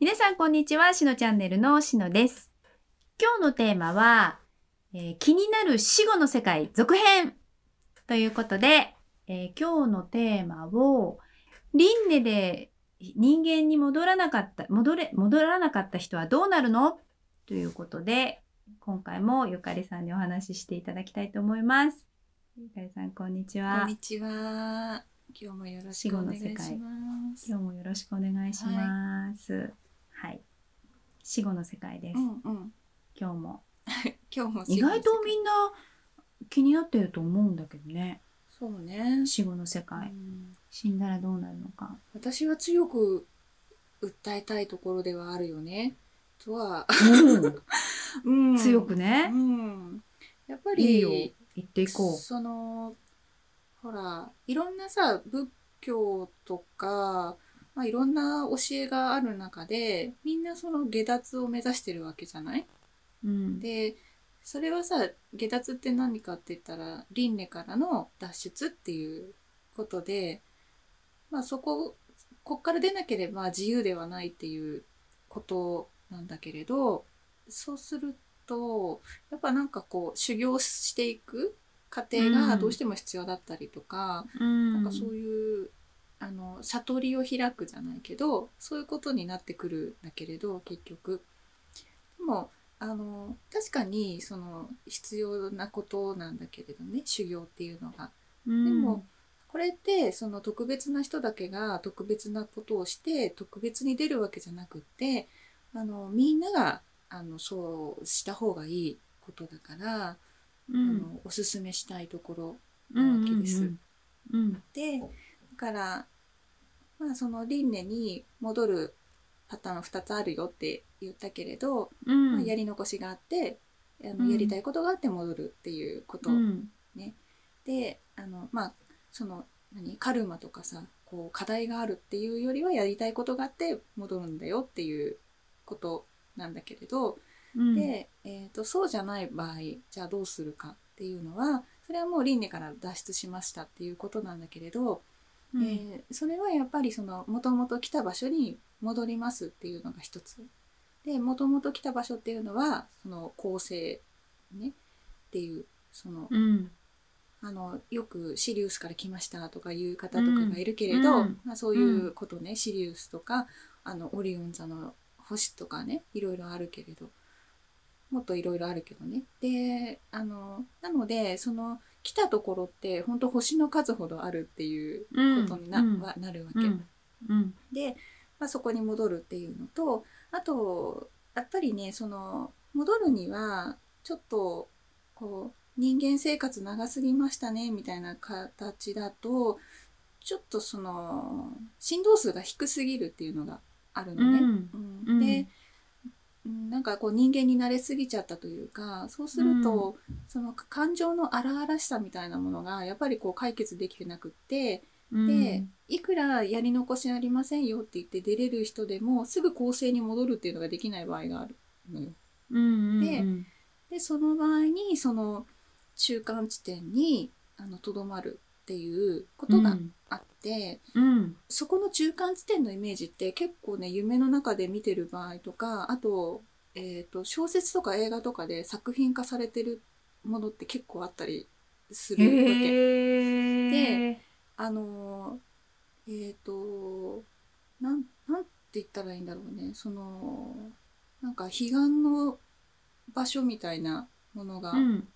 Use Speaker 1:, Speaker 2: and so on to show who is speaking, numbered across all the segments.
Speaker 1: 皆さんこんにちは、しのチャンネルのしのです。今日のテーマは、えー気になる死後の世界続編ということで、えー今日のテーマを、輪廻で人間に戻らなかった、戻れ、戻らなかった人はどうなるの？ということで、今回もゆかりさんにお話ししていただきたいと思います。ゆかりさん、こんにち
Speaker 2: こ
Speaker 1: は
Speaker 2: ん。にちは。今日もよろしくお願いします。
Speaker 1: 今日もよろしくお願いします。はい。死後の世界です。
Speaker 2: うんうん。
Speaker 1: 今日も。
Speaker 2: 今日も
Speaker 1: 意外とみんな気になってると思うんだけどね。
Speaker 2: そうね、
Speaker 1: 死後の世
Speaker 2: う
Speaker 1: 界。
Speaker 2: ん
Speaker 1: 死んだらどうなるのか。
Speaker 2: 私は強く訴えたいところではあるよね。とは、うん
Speaker 1: 強くね
Speaker 2: う。ん。やっぱり
Speaker 1: いいよ言っていこ
Speaker 2: そのほらいろんなさ仏教とか、まあ、いろんな教えがある中でみんなその下脱を目指してるわけじゃない？
Speaker 1: う。うん。
Speaker 2: でそれはさ下脱って何かって言ったら輪廻からの脱出っていうことで、まあ、そここっから出なければ自由ではないっていうことなんだけれどそうするとやっぱなんかこう修行していく過程がどうしても必要だったりとか、
Speaker 1: うん。
Speaker 2: なんかそういうあの悟りを開くじゃないけどそういうことになってくるんだけれど結局でもあの確かにその必要なことなんだけれどね修行っていうのが。
Speaker 1: うん、
Speaker 2: でもこれってその特別な人だけが特別なことをして特別に出るわけじゃなくってあのみんながあのそうした方がいいことだから、あ
Speaker 1: うん、
Speaker 2: のおすすめしたいところ
Speaker 1: うん
Speaker 2: なわけです。
Speaker 1: うんうん。
Speaker 2: でだからまあその輪廻に戻るパターン2つあるよって言ったけれど、
Speaker 1: うん。
Speaker 2: まあ、やり残しがあってあの、
Speaker 1: うん
Speaker 2: やりたいことがあって戻るっていうこと、
Speaker 1: うん。
Speaker 2: であのまあその何カルマとかさこう課題があるっていうよりはやりたいことがあって戻るんだよっていうことなんだけれど、
Speaker 1: うん、
Speaker 2: で、えー、とそうじゃない場合じゃあどうするかっていうのはそれはもう輪廻から脱出しましたっていうことなんだけれど、
Speaker 1: うん、
Speaker 2: えーそれはやっぱりそのもともと来た場所に戻りますっていうのが一つ。でもともと来た場所っていうのはその構成ねっていうその
Speaker 1: うん。
Speaker 2: あのよくシリウスから来ましたとかいう方とかがいるけれど、
Speaker 1: うん。
Speaker 2: まあ、そういうことね、シリウスとかあのオリオン座の星とかねいろいろあるけれどもっといろいろあるけどね。であのなのでその来たところって本当星の数ほどあるっていうことにな,、
Speaker 1: うん
Speaker 2: はなるわけ。で、まあ、そこに戻るっていうのとあとやっぱりねその戻るにはちょっとこう人間生活長すぎましたねみたいな形だとちょっとその振動数が低すぎるっていうのがあるのね。
Speaker 1: うん。
Speaker 2: でうんなんかこう人間に慣れすぎちゃったというかそうすると、その感情の荒々しさみたいなものがやっぱりこう解決できてなくって、で、いくらやり残しありませんよって言って出れる人でもすぐ構成に戻るっていうのができない場合があるのよ。
Speaker 1: うん、
Speaker 2: で
Speaker 1: うん。
Speaker 2: でその場合にその中間地点にあのとどまるっていうことがあって、
Speaker 1: うん。
Speaker 2: そこの中間地点のイメージって結構ね夢の中で見てる場合とかあと,、えー、と小説とか映画とかで作品化されてるものって結構あったりするわけ。
Speaker 1: へえ。
Speaker 2: あのーえっ、となんなんて言ったらいいんだろうねそのなんか彼岸の場所みたいなものが
Speaker 1: うん。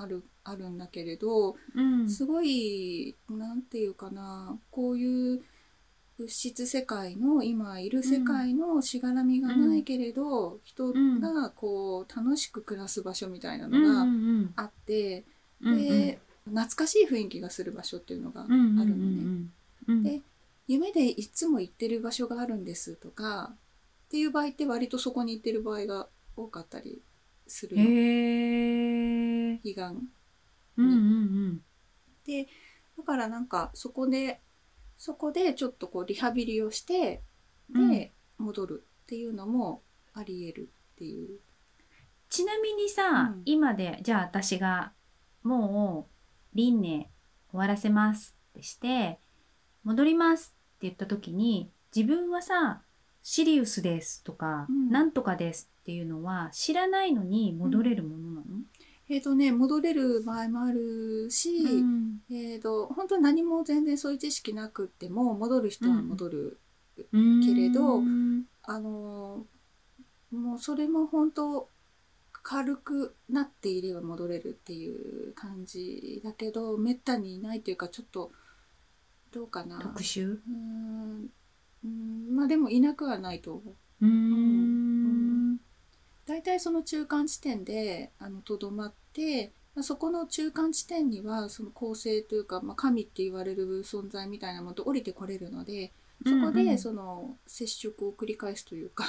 Speaker 2: ある,、あるんだけれど
Speaker 1: うん。
Speaker 2: すごいなんていうかなこういう物質世界の今いる世界のしがらみがないけれど、人がこう楽しく暮らす場所みたいなのが
Speaker 1: うん。
Speaker 2: あって、
Speaker 1: うん。
Speaker 2: で懐かしい雰囲気がする場所っていうのがある
Speaker 1: うん。
Speaker 2: のね。
Speaker 1: うん。うん。
Speaker 2: で夢でいつも行ってる場所があるんですとかっていう場合って割とそこに行ってる場合が多かったりするの
Speaker 1: へえ。
Speaker 2: 彼岸
Speaker 1: うん。うん。
Speaker 2: でだからなんかそこでそこでちょっとこうリハビリをして
Speaker 1: うん。
Speaker 2: で戻るっていうのもありえるっていう。
Speaker 1: ちなみにさ、
Speaker 2: うん
Speaker 1: 今でじゃあ私がもう輪廻終わらせますってして戻りますって言った時に自分はさシリウスですとか、
Speaker 2: うん
Speaker 1: なんとかですっていうのは知らないのに戻れるものなの、
Speaker 2: えっ、とね戻れる場合もあるし、
Speaker 1: うん。
Speaker 2: えっ、と本当に何も全然そういう知識なくっても戻る人は戻る、
Speaker 1: うん
Speaker 2: けれど
Speaker 1: うん。
Speaker 2: あのーもうそれも本当軽くなっていれば戻れるっていう感じだけどめったにいないというかちょっとどうかな。
Speaker 1: 特殊？
Speaker 2: うーん。まあでもいなくはないと思う。
Speaker 1: うーん
Speaker 2: 大体その中間地点であのとどまって、まあ、そこの中間地点にはその構成というか、まあ、神って言われる存在みたいなものと降りてこれるのでそこでその接触を繰り返すというか、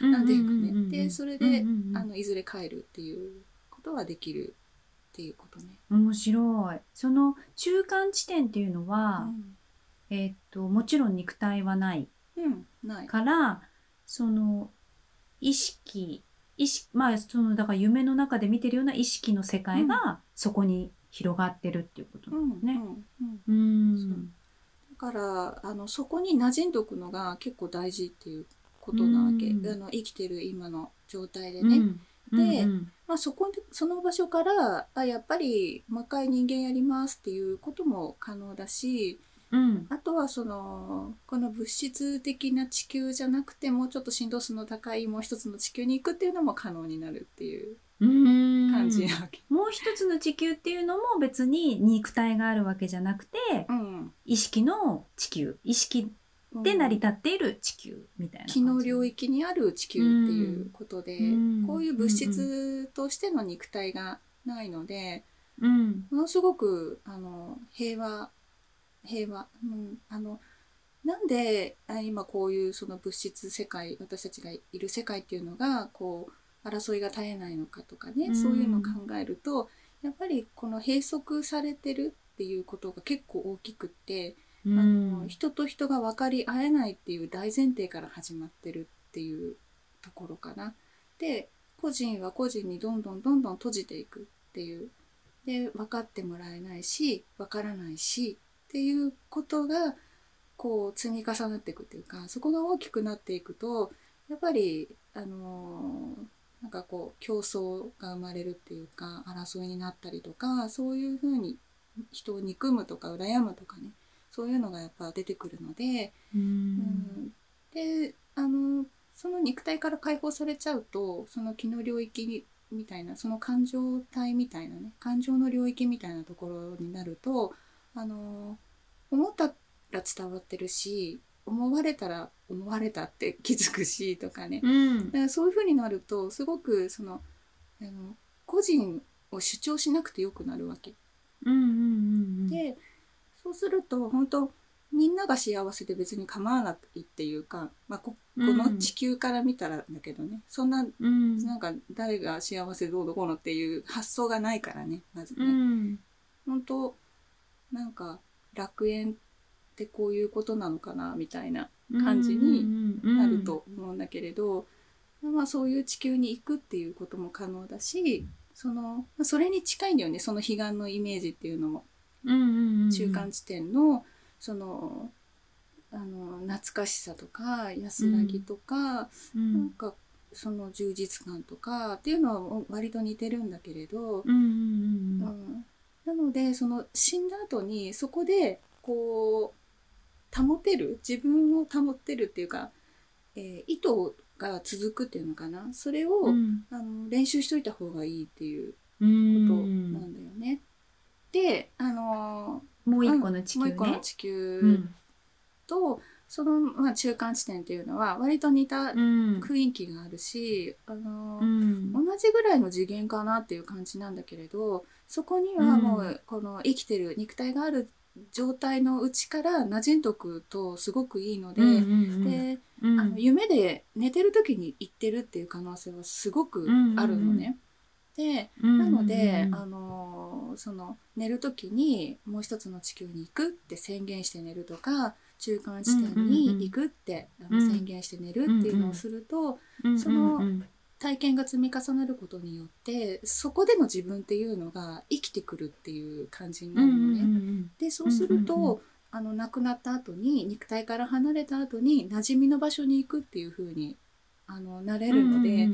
Speaker 1: うん
Speaker 2: なんていうかね、でそれで、あのいずれ帰るっていうことはできるっていうことね。
Speaker 1: 面白い。その中間地点っていうの
Speaker 2: う
Speaker 1: は、
Speaker 2: ん。
Speaker 1: えーっともちろん肉体はない
Speaker 2: うん、ない。
Speaker 1: からその意識意識まあそのだから夢の中で見てるような意識の世界がそこに広がってるっていうこと
Speaker 2: うん
Speaker 1: なんですね。
Speaker 2: うんうんだからあのそこに馴染んどくのが結構大事っていうことなわけ、
Speaker 1: うん。
Speaker 2: あの生きてる今の状態でね。
Speaker 1: うん。
Speaker 2: で
Speaker 1: うん
Speaker 2: まあ、そこでその場所からあやっぱり魔界人間やりますっていうことも可能だし
Speaker 1: うん。
Speaker 2: あとはそのこの物質的な地球じゃなくてもうちょっと振動数の高いもう一つの地球に行くっていうのも可能になるっていう。
Speaker 1: うん。
Speaker 2: 感じなわけ。
Speaker 1: もう一つの地球っていうのも別に肉体があるわけじゃなくて
Speaker 2: うん
Speaker 1: 意識の地球。意識で成り立っている地球みたいな感じ。
Speaker 2: 気の領域にある地球っていうことで、
Speaker 1: うん。
Speaker 2: こういう物質としての肉体がないので、
Speaker 1: うん。
Speaker 2: ものすごくあの平和平和、うん、あのなんであ今こういうその物質世界私たちがいる世界っていうのがこう争いが絶えないのかとかね、
Speaker 1: うん。
Speaker 2: そういうのを考えるとやっぱりこの閉塞されてるっていうことが結構大きくって、
Speaker 1: う
Speaker 2: あの
Speaker 1: ん
Speaker 2: 人と人が分かり合えないっていう大前提から始まってるっていうところかな。で個人は個人にどんどんどんどん閉じていくっていう。で分かってもらえないし分からないしっていうことがこう積み重なっていくっていうかそこが大きくなっていくとやっぱりあのーなんかこう競争が生まれるっていうか争いになったりとかそういうふうに人を憎むとか羨むとかねそういうのがやっぱ出てくるので、
Speaker 1: う
Speaker 2: うん。ん、であのその肉体から解放されちゃうとその気の領域にみたいなその感情体みたいなね感情の領域みたいなところになるとあの思ったら伝わってるし思われたら思われたって気づくしとかね。
Speaker 1: うん。
Speaker 2: だからそういう風になるとすごくそのあの個人を主張しなくてよくなるわけ。
Speaker 1: うんうんうん
Speaker 2: でそうすると本当みんなが幸せで別に構わないっていうか、まあ、ここの地球から見たらだけどね、そんな
Speaker 1: うん。
Speaker 2: なんか誰が幸せどうのこうのっていう発想がないからねまずね。
Speaker 1: うん。
Speaker 2: 本当なんか楽園ってこういうことなのかなみたいな感じになると思うんだけれど、まあ、そういう地球に行くっていうことも可能だしそのまあそれに近いんだよねその彼岸のイメージっていうのも。中間地点のそのあの懐かしさとか安らぎとか、なんかその充実感とかっていうのは割と似てるんだけれど、うんなのでその死んだ後にそこでこう保てる自分を保ってるっていうか、えー意図が続くっていうのかな。それを、あの練習しといた方がいいっていうことなんだよね。であの
Speaker 1: もう一個の地球
Speaker 2: もう
Speaker 1: ね
Speaker 2: 一個の地
Speaker 1: う
Speaker 2: 球
Speaker 1: ん。
Speaker 2: と、その、まあ、中間地点っていうのは割と似た
Speaker 1: うん。
Speaker 2: 雰囲気があるし、あの
Speaker 1: うん。
Speaker 2: 同じぐらいの次元かなっていう感じなんだけれどそこにはも
Speaker 1: う
Speaker 2: うこの生きてる肉体がある状態のうちから馴染んどくとすごくいいので,、
Speaker 1: うんうん
Speaker 2: で
Speaker 1: うん。
Speaker 2: あの夢で寝てる時に行ってるっていう可能性はすごくあるのね。でなので、あのその寝る時にもう一つの地球に行くって宣言して寝るとか中間地点に行くって、あの
Speaker 1: うん。
Speaker 2: 宣言して寝るっていうのをすると、その
Speaker 1: うん
Speaker 2: 体験が積み重なることによってそこでの自分っていうのが生きてくるっていう感じにな
Speaker 1: うん
Speaker 2: るのね。
Speaker 1: うん。
Speaker 2: でそうすると、あの亡くなった後に肉体から離れた後に馴染みの場所に行くっていう風にあのなれるので、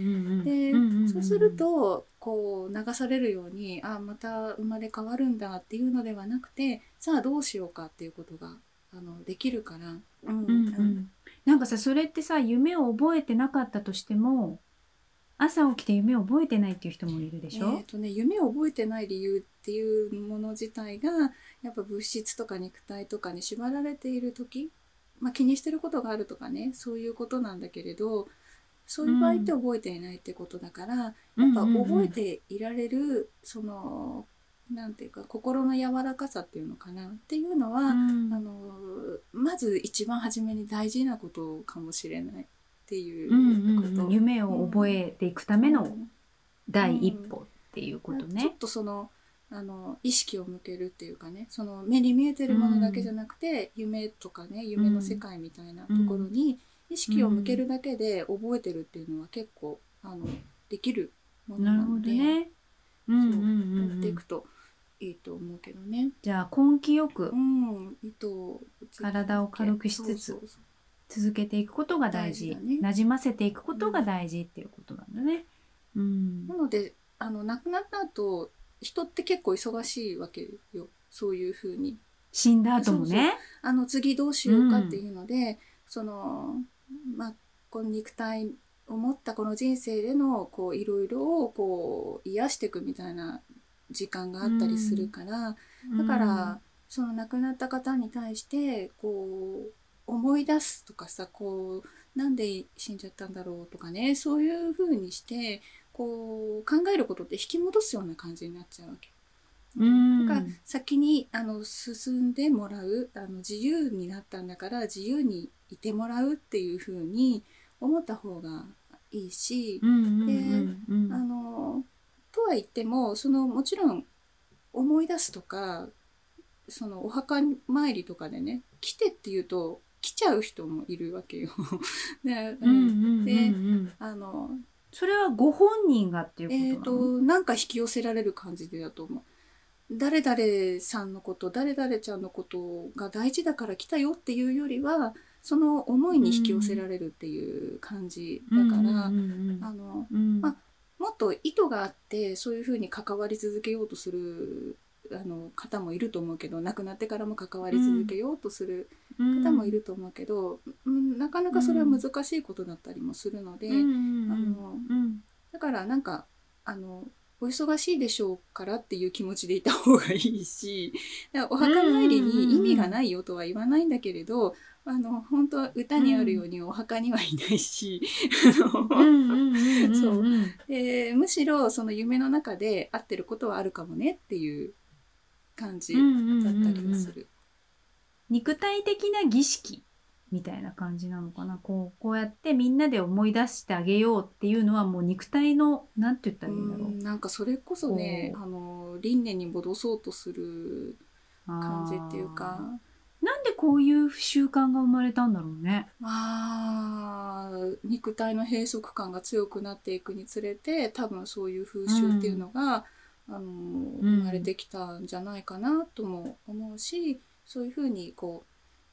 Speaker 2: でそうするとこう流されるようにあまた生まれ変わるんだっていうのではなくてさあどうしようかっていうことがあのできるから、
Speaker 1: うんうんなんかさそれってさ夢を覚えてなかったとしても朝起きて夢を覚えてないっていう人もいるでしょ、
Speaker 2: えーとね、夢を覚えてない理由っていうもの自体がやっぱ物質とか肉体とかに縛られている時、まあ、気にしてることがあるとかねそういうことなんだけれどそういう場合って覚えていないってことだから、やっぱ覚えていられるそのなんていうか心の柔らかさっていうのかな。っていうのは、うん、あのまず一番初めに大事なことかもしれない。っていうこと、うんうんうん、
Speaker 1: 夢を覚えていくための第一歩っていうことね。
Speaker 2: ちょっとそのあの意識を向けるっていうかね。その目に見えてるものだけじゃなくて、夢とかね夢の世界みたいなところに意識を向けるだけで覚えてるっていうのは結構あのできるものなので、ね。うんうんうんうん、やっていくといいと思うけどね。
Speaker 1: じゃあ根気よく、
Speaker 2: うん、糸
Speaker 1: 体を軽くしつつ続けていくことが大事。大事、ね、馴染ませていくことが大事っていうことなんだね。うん、
Speaker 2: なのであの亡くなった後人って結構忙しいわけよ。そういうふうに。
Speaker 1: 死んだ後もね。
Speaker 2: あの次どうしようかっていうので、うん、そのまあ、この肉体を持ったこの人生でのこういろいろをこう癒していくみたいな時間があったりするから、うん、だから、その亡くなった方に対してこう思い出すとかさこうなんで死んじゃったんだろうとかねそういう風にしてこう考えることって引き戻すような感じになっちゃうわけ。
Speaker 1: うん。
Speaker 2: だから先にあの進んでもらうあの自由になったんだから自由にいてもらうっていうふうに思った方がいいし、であのとは言ってもそのもちろん思い出すとかそのお墓参りとかでね来てって言うと来ちゃう人もいるわけよ。で、あの
Speaker 1: それはご本人がっていうことなの？えっ、
Speaker 2: ー、となんか引き寄せられる感じでだと思う。誰々さんのこと誰々ちゃんのことが大事だから来たよっていうよりはその思いに引き寄せられるっていう感じだから、あの、まあ、もっと意図があってそういうふうに関わり続けようとするあの方もいると思うけど亡くなってからも関わり続けようとする方もいると思うけど、うん、なかなかそれは難しいことだったりもするので、あのだからなんかあのお忙しいでしょうからっていう気持ちでいた方がいいしお墓参りに意味がないよとは言わないんだけれど、あの本当歌にあるようにお墓にはいないしむしろその夢の中で合ってることはあるかもねっていう感じだったりもする。
Speaker 1: 肉体的な儀式みたいな感じなのかな。こうこうやってみんなで思い出してあげようっていうのはもう肉体のなんて言ったらいいんだろう。
Speaker 2: なんかそれこそねあの輪廻に戻そうとする感じっていうか
Speaker 1: こういう習慣が生まれたんだろうね。
Speaker 2: まあ肉体の閉塞感が強くなっていくにつれて多分そういう風習っていうのが、うん、あの生まれてきたんじゃないかなとも思うしそういうふうにこ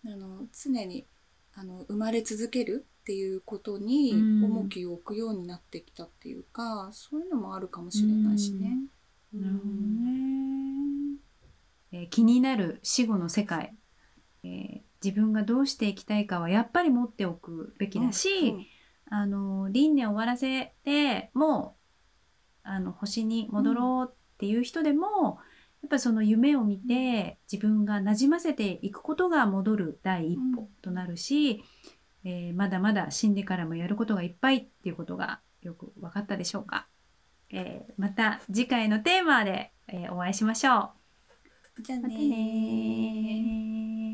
Speaker 2: うあの常にあの生まれ続けるっていうことに重きを置くようになってきたっていうか、うん、そういうのもあるかもしれないしね。
Speaker 1: うん、なるほどね、えー、気になる死後の世界、えー、自分がどうしていきたいかはやっぱり持っておくべきだし、うんうん、あの輪廻終わらせてもうあの星に戻ろうっていう人でも、やっぱその夢を見て自分がなじませていくことが戻る第一歩となるし、うん、えー、まだまだ死んでからもやることがいっぱいっていうことがよく分かったでしょうか、えー、また次回のテーマで、えー、お会いしましょ
Speaker 2: う。じゃあね